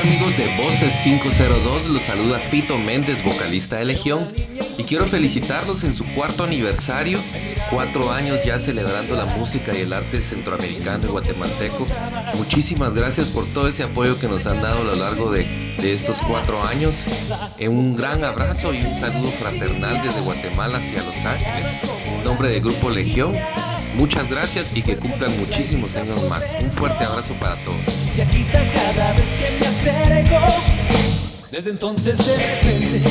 amigos de Voces 502? Los saluda Fito Méndez, vocalista de Legión, y quiero felicitarlos en su cuarto aniversario, cuatro años ya celebrando la música y el arte centroamericano y guatemalteco. Muchísimas gracias por todo ese apoyo que nos han dado a lo largo de, de estos cuatro años. Eh, un gran abrazo y un saludo fraternal desde Guatemala hacia Los Ángeles. En nombre del Grupo Legión, muchas gracias y que cumplan muchísimos años más. Un fuerte abrazo para todos. Desde entonces de repente